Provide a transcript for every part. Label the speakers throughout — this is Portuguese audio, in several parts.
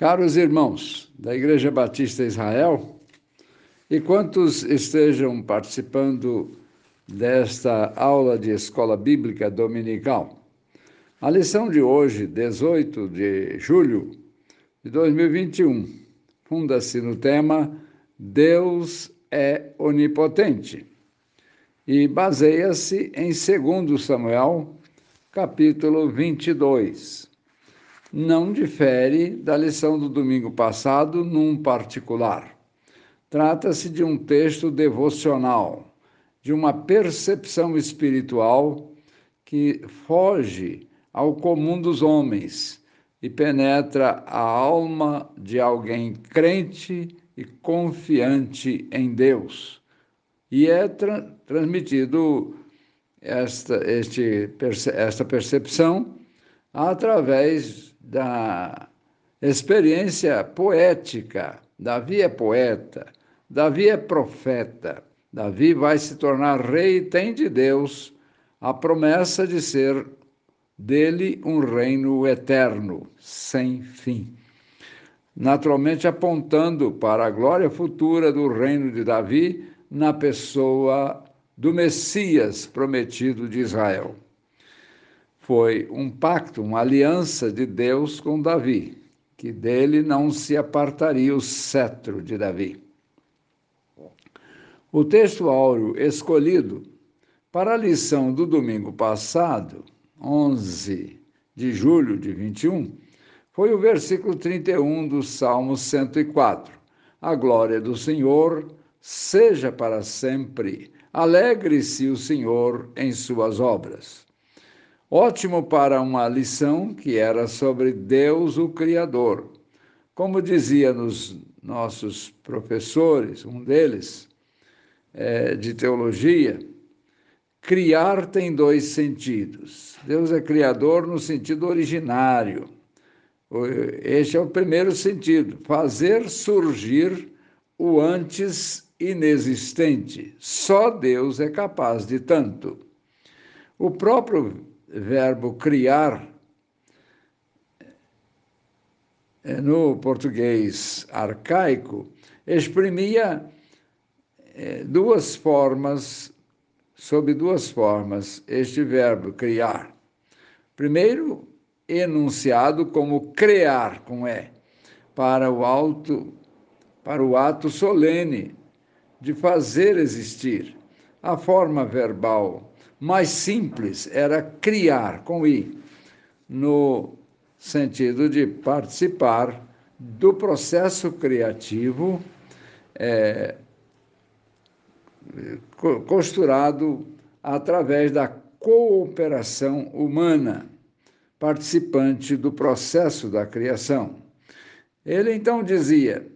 Speaker 1: Caros irmãos da Igreja Batista Israel, e quantos estejam participando desta aula de escola bíblica dominical. A lição de hoje, 18 de julho de 2021, funda-se no tema Deus é onipotente e baseia-se em 2 Samuel, capítulo 22 não difere da lição do domingo passado num particular. Trata-se de um texto devocional, de uma percepção espiritual que foge ao comum dos homens e penetra a alma de alguém crente e confiante em Deus. E é tra transmitido esta, este, esta percepção através da experiência poética. Davi é poeta, Davi é profeta, Davi vai se tornar rei e tem de Deus a promessa de ser dele um reino eterno, sem fim. Naturalmente apontando para a glória futura do reino de Davi na pessoa do Messias prometido de Israel foi um pacto, uma aliança de Deus com Davi, que dele não se apartaria o cetro de Davi. O texto áureo escolhido para a lição do domingo passado, 11 de julho de 21, foi o versículo 31 do Salmo 104. A glória do Senhor seja para sempre. Alegre-se o Senhor em suas obras. Ótimo para uma lição que era sobre Deus, o Criador. Como dizia nos nossos professores, um deles, é, de teologia, criar tem dois sentidos. Deus é criador no sentido originário. Este é o primeiro sentido, fazer surgir o antes inexistente. Só Deus é capaz de tanto. O próprio verbo criar, eh, no português arcaico, exprimia eh, duas formas, sob duas formas, este verbo criar. Primeiro, enunciado como criar com E, para o alto, para o ato solene de fazer existir. A forma verbal mais simples era criar com I, no sentido de participar do processo criativo é, costurado através da cooperação humana, participante do processo da criação. Ele então dizia,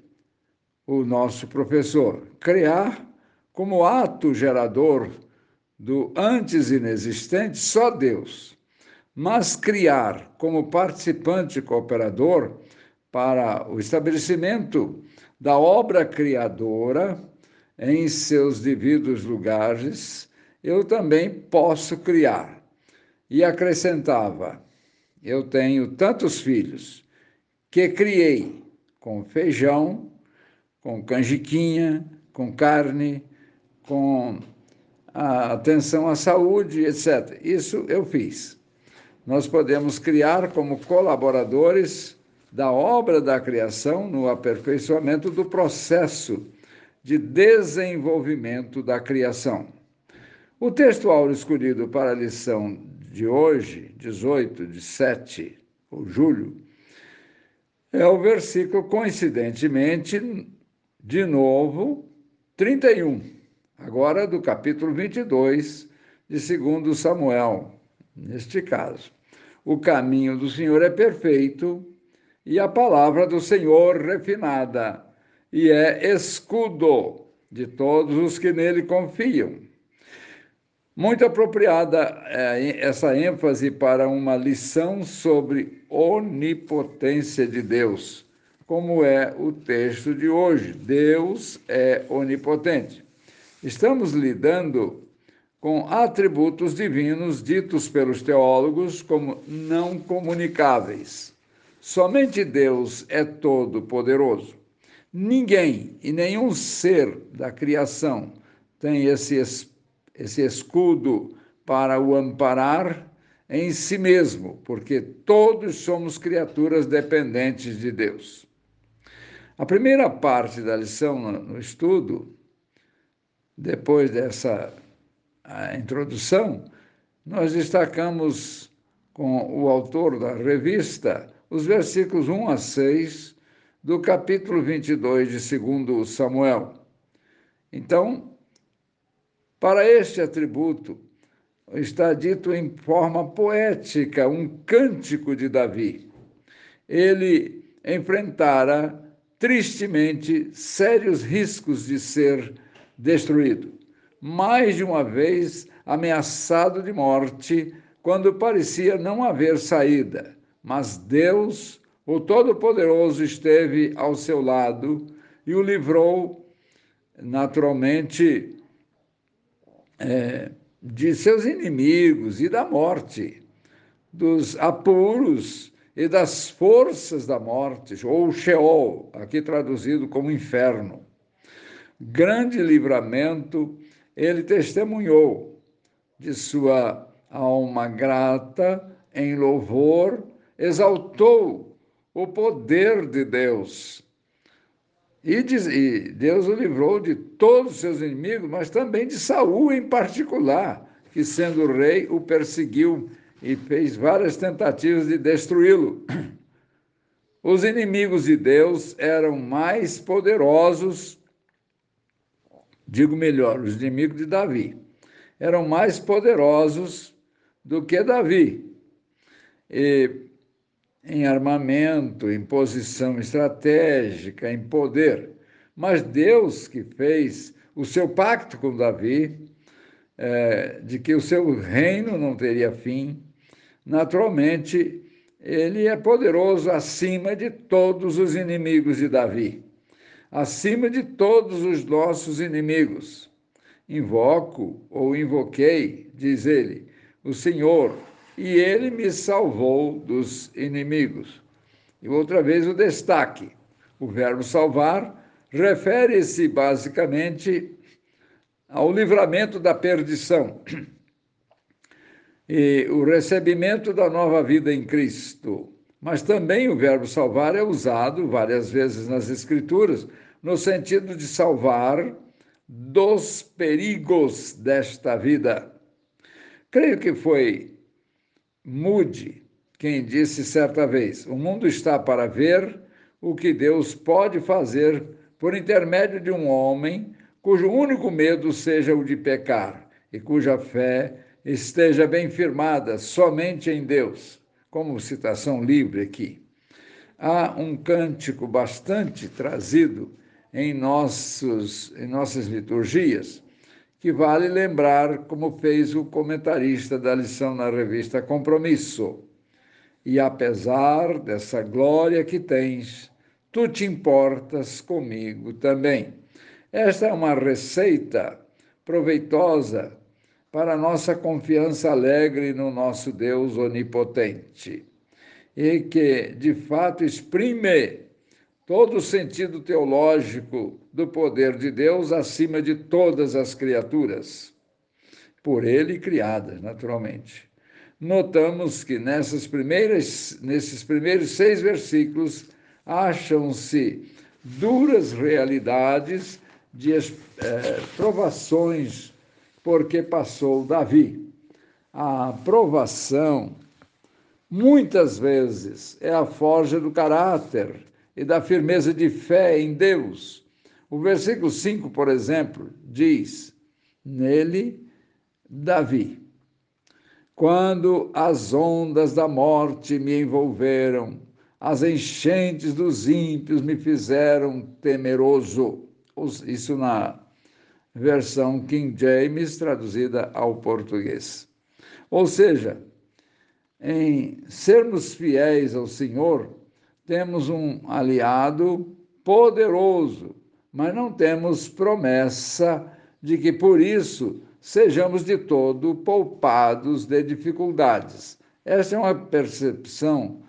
Speaker 1: o nosso professor, criar como ato gerador do antes inexistente, só Deus. Mas criar como participante cooperador para o estabelecimento da obra criadora em seus devidos lugares, eu também posso criar. E acrescentava: Eu tenho tantos filhos que criei com feijão, com canjiquinha, com carne, com a atenção à saúde, etc. Isso eu fiz. Nós podemos criar como colaboradores da obra da criação no aperfeiçoamento do processo de desenvolvimento da criação. O texto áureo escolhido para a lição de hoje, 18 de 7, ou julho, é o versículo, coincidentemente, de novo, 31 agora do capítulo 22 de 2 Samuel, neste caso. O caminho do Senhor é perfeito e a palavra do Senhor refinada, e é escudo de todos os que nele confiam. Muito apropriada é essa ênfase para uma lição sobre onipotência de Deus, como é o texto de hoje. Deus é onipotente. Estamos lidando com atributos divinos ditos pelos teólogos como não comunicáveis. Somente Deus é todo-poderoso. Ninguém e nenhum ser da criação tem esse, esse escudo para o amparar em si mesmo, porque todos somos criaturas dependentes de Deus. A primeira parte da lição no estudo, depois dessa introdução, nós destacamos com o autor da revista os versículos 1 a 6 do capítulo 22 de 2 Samuel. Então, para este atributo, está dito em forma poética um cântico de Davi. Ele enfrentara tristemente sérios riscos de ser destruído. Mais de uma vez ameaçado de morte, quando parecia não haver saída mas Deus, o Todo-Poderoso, esteve ao seu lado e o livrou, naturalmente, é, de seus inimigos e da morte, dos apuros e das forças da morte, ou Sheol, aqui traduzido como inferno. Grande livramento ele testemunhou de sua alma grata em louvor exaltou o poder de Deus. E, diz, e Deus o livrou de todos os seus inimigos, mas também de Saul em particular, que sendo rei o perseguiu e fez várias tentativas de destruí-lo. Os inimigos de Deus eram mais poderosos, digo melhor, os inimigos de Davi, eram mais poderosos do que Davi. E em armamento, em posição estratégica, em poder. Mas Deus que fez o seu pacto com Davi, é, de que o seu reino não teria fim, naturalmente, ele é poderoso acima de todos os inimigos de Davi, acima de todos os nossos inimigos. Invoco ou invoquei, diz ele, o Senhor, e ele me salvou dos inimigos. E outra vez o destaque. O verbo salvar refere-se basicamente ao livramento da perdição e o recebimento da nova vida em Cristo. Mas também o verbo salvar é usado várias vezes nas Escrituras no sentido de salvar dos perigos desta vida. Creio que foi Mude, quem disse certa vez: O mundo está para ver o que Deus pode fazer por intermédio de um homem cujo único medo seja o de pecar e cuja fé esteja bem firmada somente em Deus. Como citação livre aqui. Há um cântico bastante trazido em, nossos, em nossas liturgias que vale lembrar, como fez o comentarista da lição na revista Compromisso. E apesar dessa glória que tens, tu te importas comigo também. Esta é uma receita proveitosa para a nossa confiança alegre no nosso Deus onipotente e que, de fato, exprime todo o sentido teológico do poder de Deus acima de todas as criaturas, por ele criadas, naturalmente. Notamos que nessas primeiras, nesses primeiros seis versículos acham-se duras realidades de é, provações porque passou Davi. A provação, muitas vezes, é a forja do caráter e da firmeza de fé em Deus. O versículo 5, por exemplo, diz: Nele, Davi, quando as ondas da morte me envolveram, as enchentes dos ímpios me fizeram temeroso. Isso na versão King James, traduzida ao português. Ou seja, em sermos fiéis ao Senhor, temos um aliado poderoso, mas não temos promessa de que por isso sejamos de todo poupados de dificuldades. Essa é uma percepção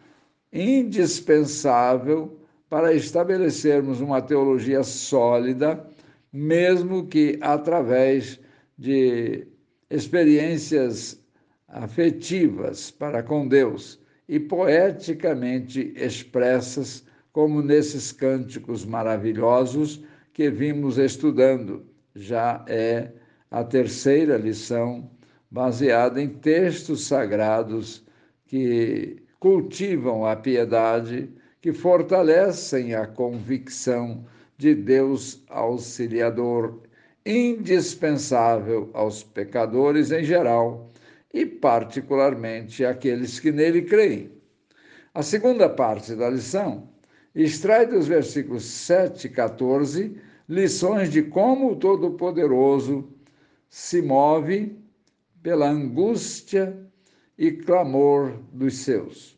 Speaker 1: indispensável para estabelecermos uma teologia sólida, mesmo que através de experiências afetivas para com Deus e poeticamente expressas, como nesses cânticos maravilhosos que vimos estudando. Já é a terceira lição, baseada em textos sagrados que cultivam a piedade, que fortalecem a convicção de Deus auxiliador, indispensável aos pecadores em geral e, particularmente, àqueles que nele creem. A segunda parte da lição extrai dos versículos 7 e 14 lições de como o Todo-Poderoso se move pela angústia e clamor dos seus.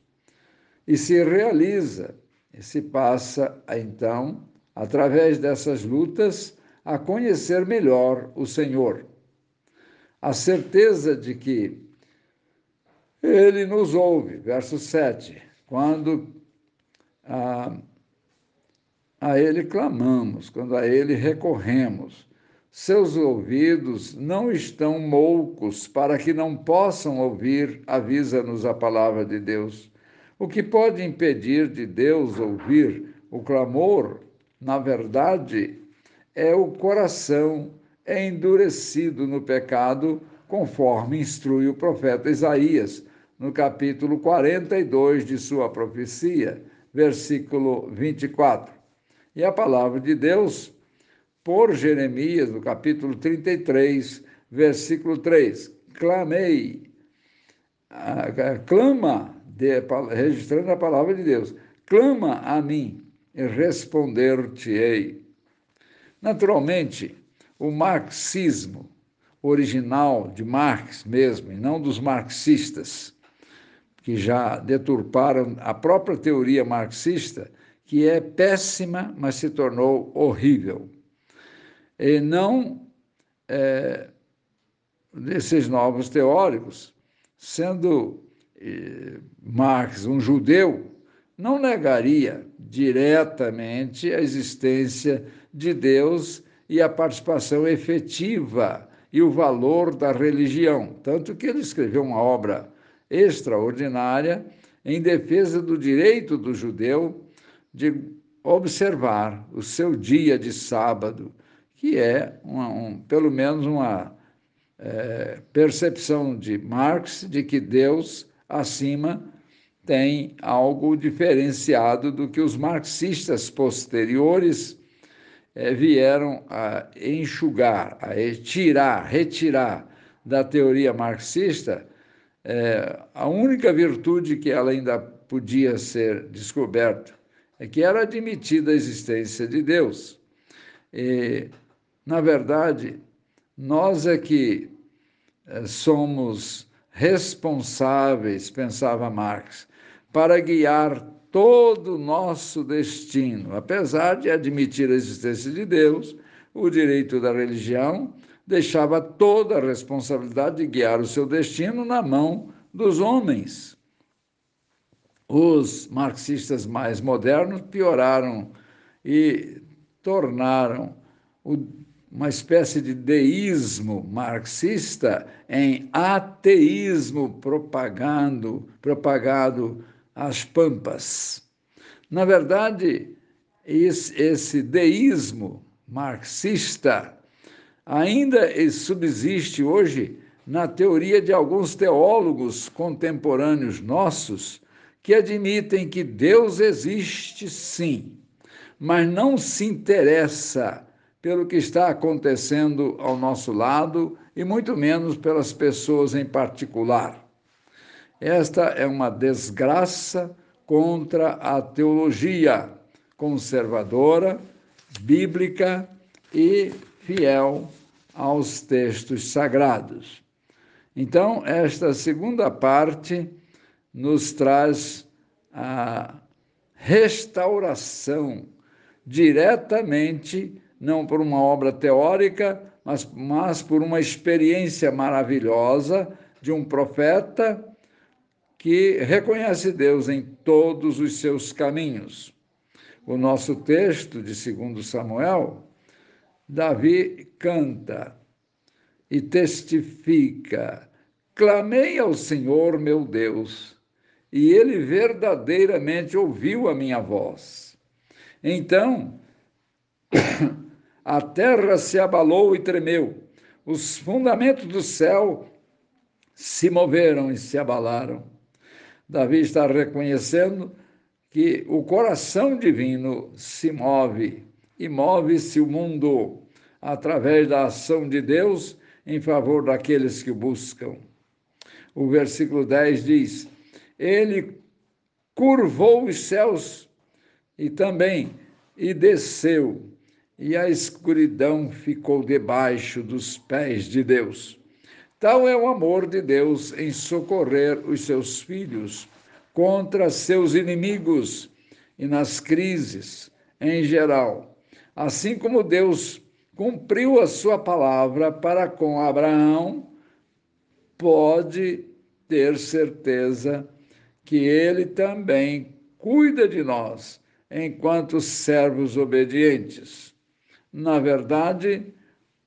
Speaker 1: E se realiza, e se passa, então, através dessas lutas, a conhecer melhor o Senhor. A certeza de que ele nos ouve, verso 7, quando a, a Ele clamamos, quando a Ele recorremos. Seus ouvidos não estão moucos para que não possam ouvir, avisa-nos a palavra de Deus. O que pode impedir de Deus ouvir o clamor, na verdade, é o coração endurecido no pecado, conforme instrui o profeta Isaías, no capítulo 42 de sua profecia, versículo 24. E a palavra de Deus, por Jeremias, no capítulo 33, versículo 3: Clamei, clama, de, registrando a palavra de Deus, clama a mim e responder-te-ei. Naturalmente, o marxismo original de Marx mesmo, e não dos marxistas, que já deturparam a própria teoria marxista, que é péssima, mas se tornou horrível. E não é, novos teóricos, sendo Marx um judeu, não negaria diretamente a existência de Deus e a participação efetiva e o valor da religião. Tanto que ele escreveu uma obra extraordinária em defesa do direito do judeu de observar o seu dia de sábado, que é uma, um, pelo menos uma é, percepção de Marx de que Deus acima tem algo diferenciado do que os marxistas posteriores é, vieram a enxugar, a tirar, retirar da teoria marxista é, a única virtude que ela ainda podia ser descoberta é que era admitida a existência de Deus. E, na verdade, nós é que é, somos responsáveis, pensava Marx, para guiar todo o nosso destino. Apesar de admitir a existência de Deus, o direito da religião deixava toda a responsabilidade de guiar o seu destino na mão dos homens. Os marxistas mais modernos pioraram e tornaram uma espécie de deísmo marxista em ateísmo propagando, propagado às pampas. Na verdade, esse deísmo marxista ainda subsiste hoje na teoria de alguns teólogos contemporâneos nossos que admitem que Deus existe sim, mas não se interessa pelo que está acontecendo ao nosso lado e muito menos pelas pessoas em particular. Esta é uma desgraça contra a teologia conservadora, bíblica e fiel aos textos sagrados. Então, esta segunda parte nos traz a restauração diretamente, não por uma obra teórica, mas, mas por uma experiência maravilhosa de um profeta que reconhece Deus em todos os seus caminhos. O nosso texto de 2 Samuel, Davi canta e testifica: Clamei ao Senhor meu Deus, e ele verdadeiramente ouviu a minha voz. Então, a terra se abalou e tremeu, os fundamentos do céu se moveram e se abalaram. Davi está reconhecendo que o coração divino se move e move-se o mundo através da ação de Deus em favor daqueles que o buscam. O versículo 10 diz: Ele curvou os céus e também e desceu, e a escuridão ficou debaixo dos pés de Deus. Tal é o amor de Deus em socorrer os seus filhos contra seus inimigos e nas crises em geral. Assim como Deus cumpriu a sua palavra para com Abraão, pode ter certeza que ele também cuida de nós enquanto servos obedientes. Na verdade,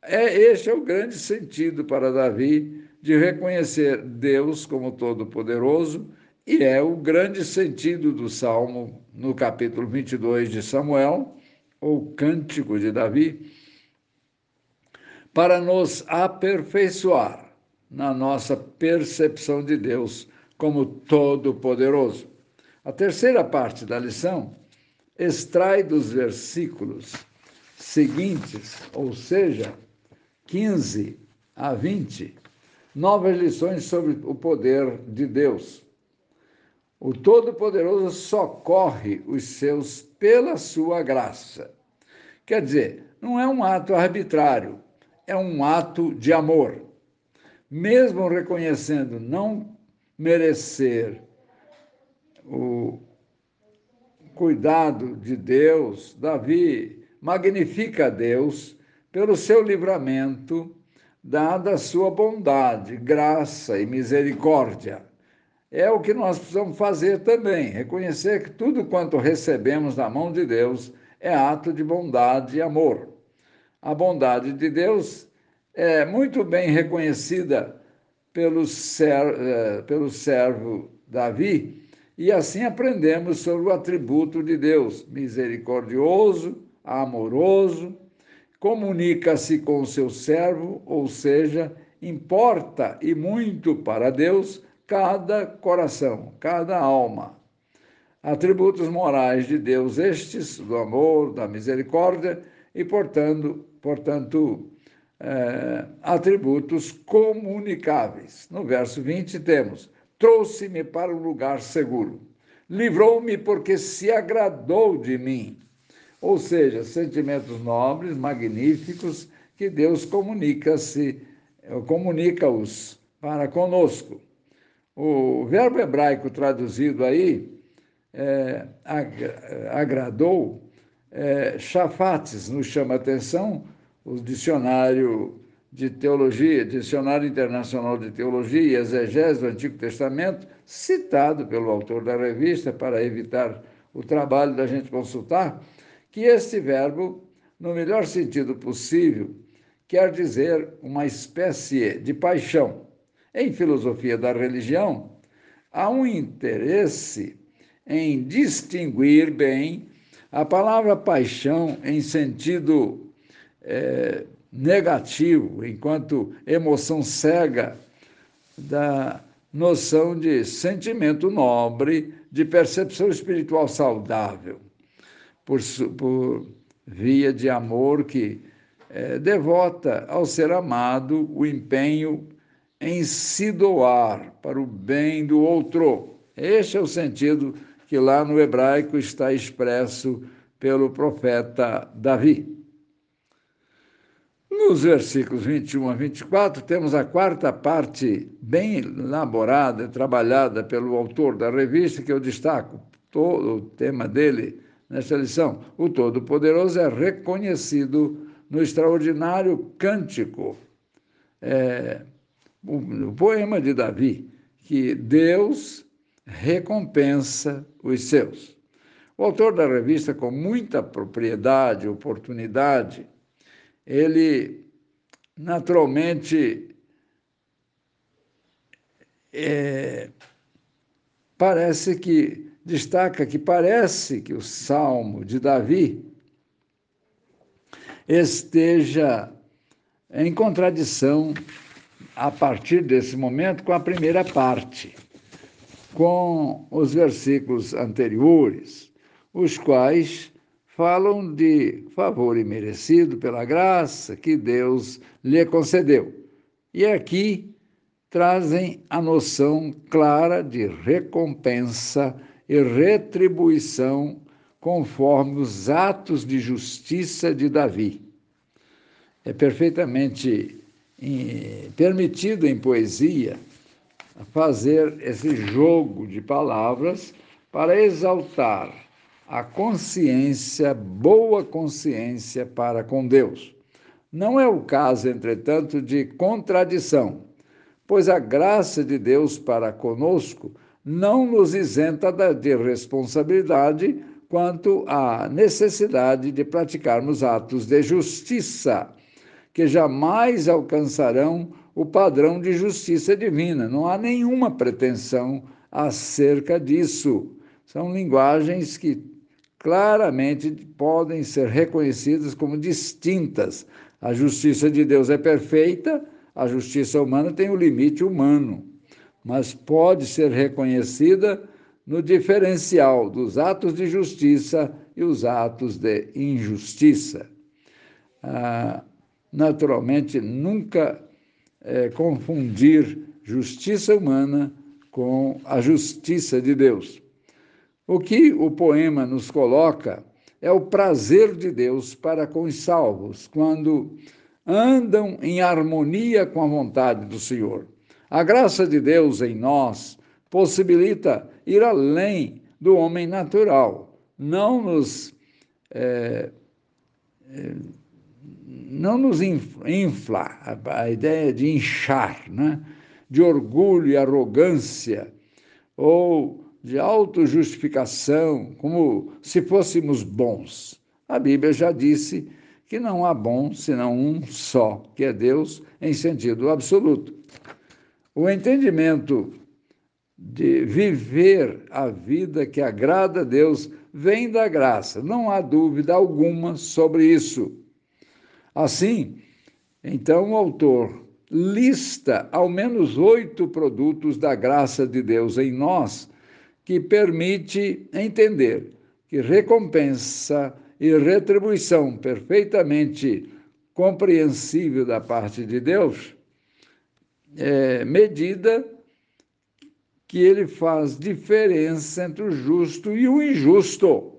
Speaker 1: é este é o grande sentido para Davi de reconhecer Deus como todo-poderoso e é o grande sentido do salmo no capítulo 22 de Samuel, ou Cântico de Davi, para nos aperfeiçoar na nossa percepção de Deus como todo-poderoso. A terceira parte da lição extrai dos versículos seguintes, ou seja, 15 a 20, novas lições sobre o poder de Deus. O Todo-Poderoso socorre os seus pela sua graça. Quer dizer, não é um ato arbitrário, é um ato de amor. Mesmo reconhecendo não merecer o cuidado de Deus, Davi magnifica a Deus pelo seu livramento, dada a sua bondade, graça e misericórdia. É o que nós precisamos fazer também, reconhecer que tudo quanto recebemos da mão de Deus é ato de bondade e amor. A bondade de Deus é muito bem reconhecida pelo, ser, eh, pelo servo Davi, e assim aprendemos sobre o atributo de Deus, misericordioso, amoroso, comunica-se com o seu servo, ou seja, importa e muito para Deus cada coração, cada alma. Atributos morais de Deus estes, do amor, da misericórdia e, portanto, portanto é, atributos comunicáveis. No verso 20 temos: Trouxe-me para um lugar seguro, livrou-me porque se agradou de mim ou seja, sentimentos nobres, magníficos, que Deus comunica-se, comunica-os para conosco. O verbo hebraico traduzido aí, é, agradou, é, chafates nos chama a atenção, o dicionário de teologia, dicionário internacional de teologia e exegese do Antigo Testamento, citado pelo autor da revista para evitar o trabalho da gente consultar, que este verbo, no melhor sentido possível, quer dizer uma espécie de paixão. Em filosofia da religião, há um interesse em distinguir bem a palavra paixão em sentido é, negativo, enquanto emoção cega da noção de sentimento nobre, de percepção espiritual saudável por, por via de amor que é, devota ao ser amado o empenho em se doar para o bem do outro. Este é o sentido que lá no hebraico está expresso pelo profeta Davi. Nos versículos 21 a 24, temos a quarta parte bem elaborada, trabalhada pelo autor da revista, que eu destaco. Todo o tema dele nesta lição. O Todo-Poderoso é reconhecido no extraordinário cântico, é, o, poema de Davi, que Deus recompensa os seus. O autor da revista, com muita propriedade, oportunidade, ele naturalmente é, parece que destaca que parece que o Salmo de Davi esteja em contradição a partir desse momento com a primeira parte, com os versículos anteriores, os quais falam de favor imerecido pela graça que Deus lhe concedeu. E aqui trazem a noção clara de recompensa e retribuição conforme os atos de justiça de Davi. É perfeitamente permitido em poesia fazer esse jogo de palavras para exaltar a consciência, boa consciência para com Deus. Não é o caso, entretanto, de contradição, pois a graça de Deus para conosco não nos isenta de responsabilidade quanto à necessidade de praticarmos atos de justiça, que jamais alcançarão o padrão de justiça divina. Não há nenhuma pretensão acerca disso. São linguagens que claramente podem ser reconhecidas como distintas. A justiça de Deus é perfeita, a justiça humana tem o limite humano, mas pode ser reconhecida no diferencial dos atos de justiça e os atos de injustiça. Ah, naturalmente, nunca é, confundir justiça humana com a justiça de Deus. O que o poema nos coloca é o prazer de Deus para com os salvos, quando andam em harmonia com a vontade do Senhor. A graça de Deus em nós possibilita ir além do homem natural, não nos, é, é, não nos infla a, ideia de inchar, né? de orgulho e arrogância, ou de autojustificação, como se fôssemos bons. A Bíblia já disse que não há bom senão um só, que é Deus em sentido absoluto. O entendimento de viver a vida que agrada a Deus vem da graça, não há dúvida alguma sobre isso. Assim, então o autor lista ao menos oito produtos da graça de Deus em nós que permite entender que recompensa e retribuição perfeitamente compreensível da parte de Deus é medida que ele faz diferença entre o justo e o injusto,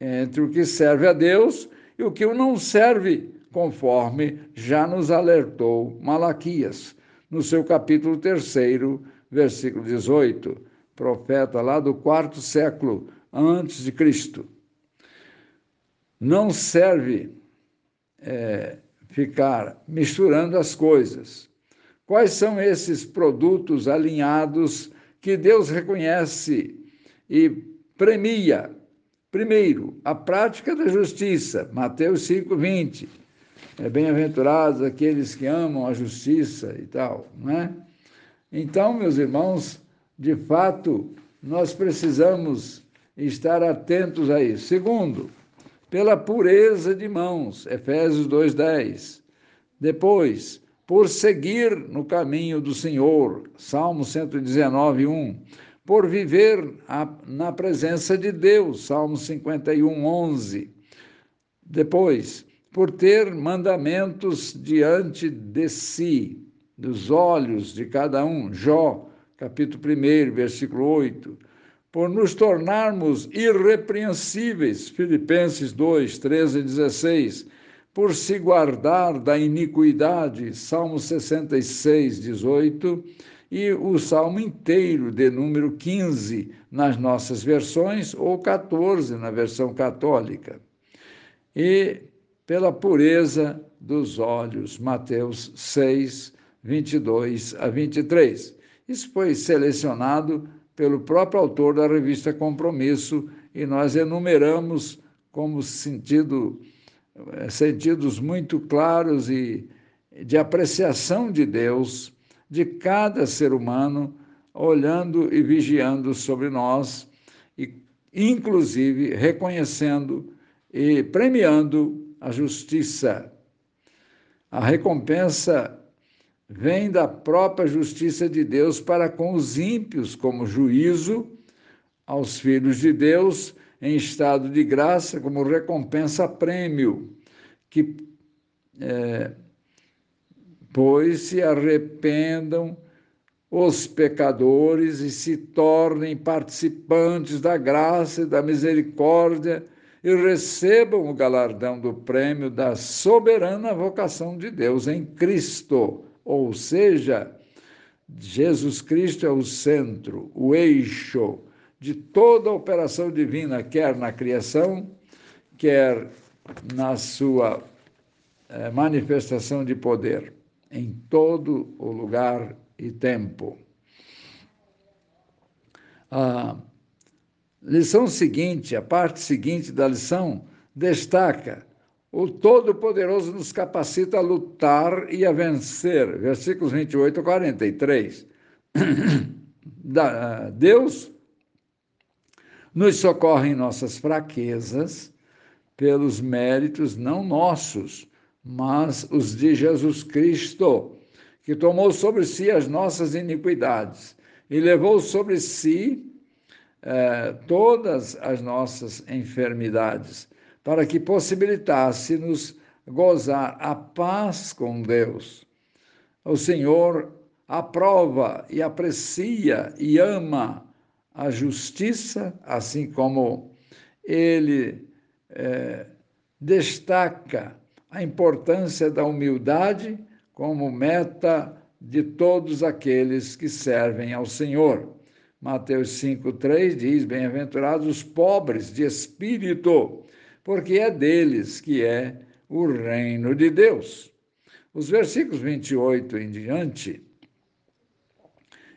Speaker 1: entre o que serve a Deus e o que o não serve, conforme já nos alertou Malaquias, no seu capítulo 3, versículo 18 profeta lá do quarto século antes de Cristo. Não serve é, ficar misturando as coisas. Quais são esses produtos alinhados que Deus reconhece e premia? Primeiro, a prática da justiça, Mateus 5:20. É bem-aventurados aqueles que amam a justiça e tal, não é? Então, meus irmãos, de fato, nós precisamos estar atentos a isso. Segundo, pela pureza de mãos, Efésios 2:10. Depois, por seguir no caminho do Senhor, Salmo 119, 1. Por viver a, na presença de Deus, Salmo 51, 11. Depois, por ter mandamentos diante de si, dos olhos de cada um, Jó capítulo 1, versículo 8, por nos tornarmos irrepreensíveis, Filipenses 2, 13 e 16, por se guardar da iniquidade, Salmo 66, 18, e o salmo inteiro, de número 15 nas nossas versões, ou 14 na versão católica. E pela pureza dos olhos, Mateus 6, 22 a 23. Isso foi selecionado pelo próprio autor da revista Compromisso, e nós enumeramos como sentido, eh, sentidos muito claros e de apreciação de Deus, de cada ser humano, olhando e vigiando sobre nós, e inclusive reconhecendo e premiando a justiça. A recompensa vem da própria justiça de Deus para com os ímpios, como juízo aos filhos de Deus em estado de graça, como recompensa-prêmio, que, é, pois se arrependam os pecadores e se tornem participantes da graça e da misericórdia e recebam o galardão do prêmio da soberana vocação de Deus em Cristo ou seja, Jesus Cristo é o centro, o eixo de toda a operação divina, quer na criação, quer na sua eh, manifestação de poder, em todo o lugar e tempo. A lição seguinte, a parte seguinte da lição, destaca o Todo-Poderoso nos capacita a lutar e a vencer. Versículos 28 a 43. Deus nos socorre em nossas fraquezas, pelos méritos não nossos, mas os de Jesus Cristo, que tomou sobre si as nossas iniquidades e levou sobre si eh, todas as nossas enfermidades para que possibilitasse-nos gozar a paz com Deus. O Senhor aprova e aprecia e ama a justiça, assim como ele é, destaca a importância da humildade como meta de todos aqueles que servem ao Senhor. Mateus 5,3 diz: Bem-aventurados os pobres de espírito, porque é deles que é o reino de Deus. Os versículos 28 em diante,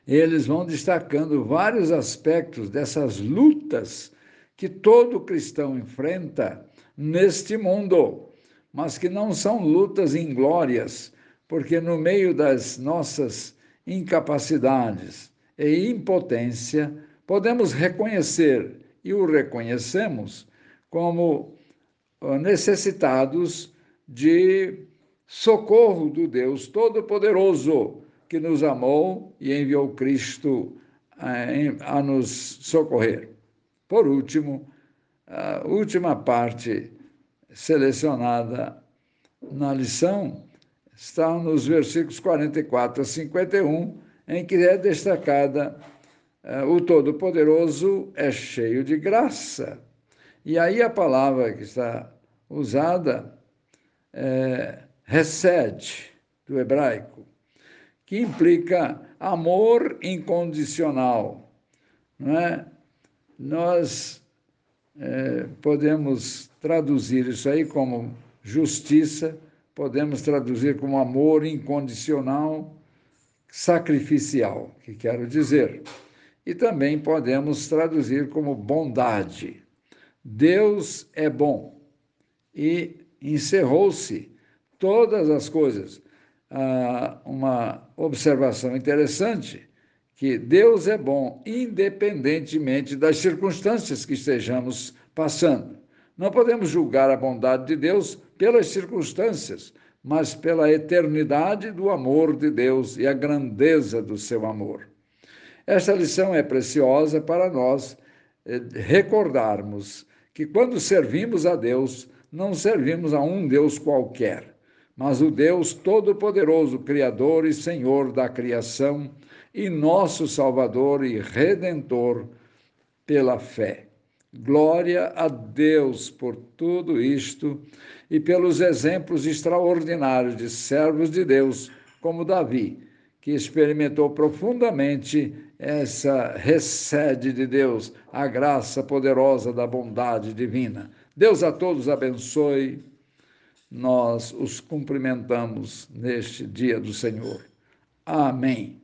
Speaker 1: eles vão destacando vários aspectos dessas lutas que todo cristão enfrenta neste mundo, mas que não são lutas inglórias, porque no meio das nossas incapacidades e impotência, podemos reconhecer e o reconhecemos como necessitados de socorro do Deus Todo-Poderoso, que nos amou e enviou Cristo eh, a nos socorrer. Por último, a última parte selecionada na lição está nos versículos 44 a 51, em que é destacada eh, o Todo-Poderoso é cheio de graça e aí a palavra que está usada é recede, do hebraico, que implica amor incondicional. Não é? Nós é, podemos traduzir isso aí como justiça, podemos traduzir como amor incondicional, sacrificial, que quero dizer. E também podemos traduzir como bondade. Deus é bom. E encerrou-se todas as coisas. Ah, uma observação interessante, que Deus é bom independentemente das circunstâncias que estejamos passando. Não podemos julgar a bondade de Deus pelas circunstâncias, mas pela eternidade do amor de Deus e a grandeza do seu amor. Esta lição é preciosa para nós eh, recordarmos que quando servimos a Deus, não servimos a um Deus qualquer, mas o Deus Todo-Poderoso, Criador e Senhor da criação, e nosso Salvador e Redentor pela fé. Glória a Deus por tudo isto e pelos exemplos extraordinários de servos de Deus, como Davi, que experimentou profundamente essa recede de Deus, a graça poderosa da bondade divina. Deus a todos abençoe. Nós os cumprimentamos neste dia do Senhor. Amém.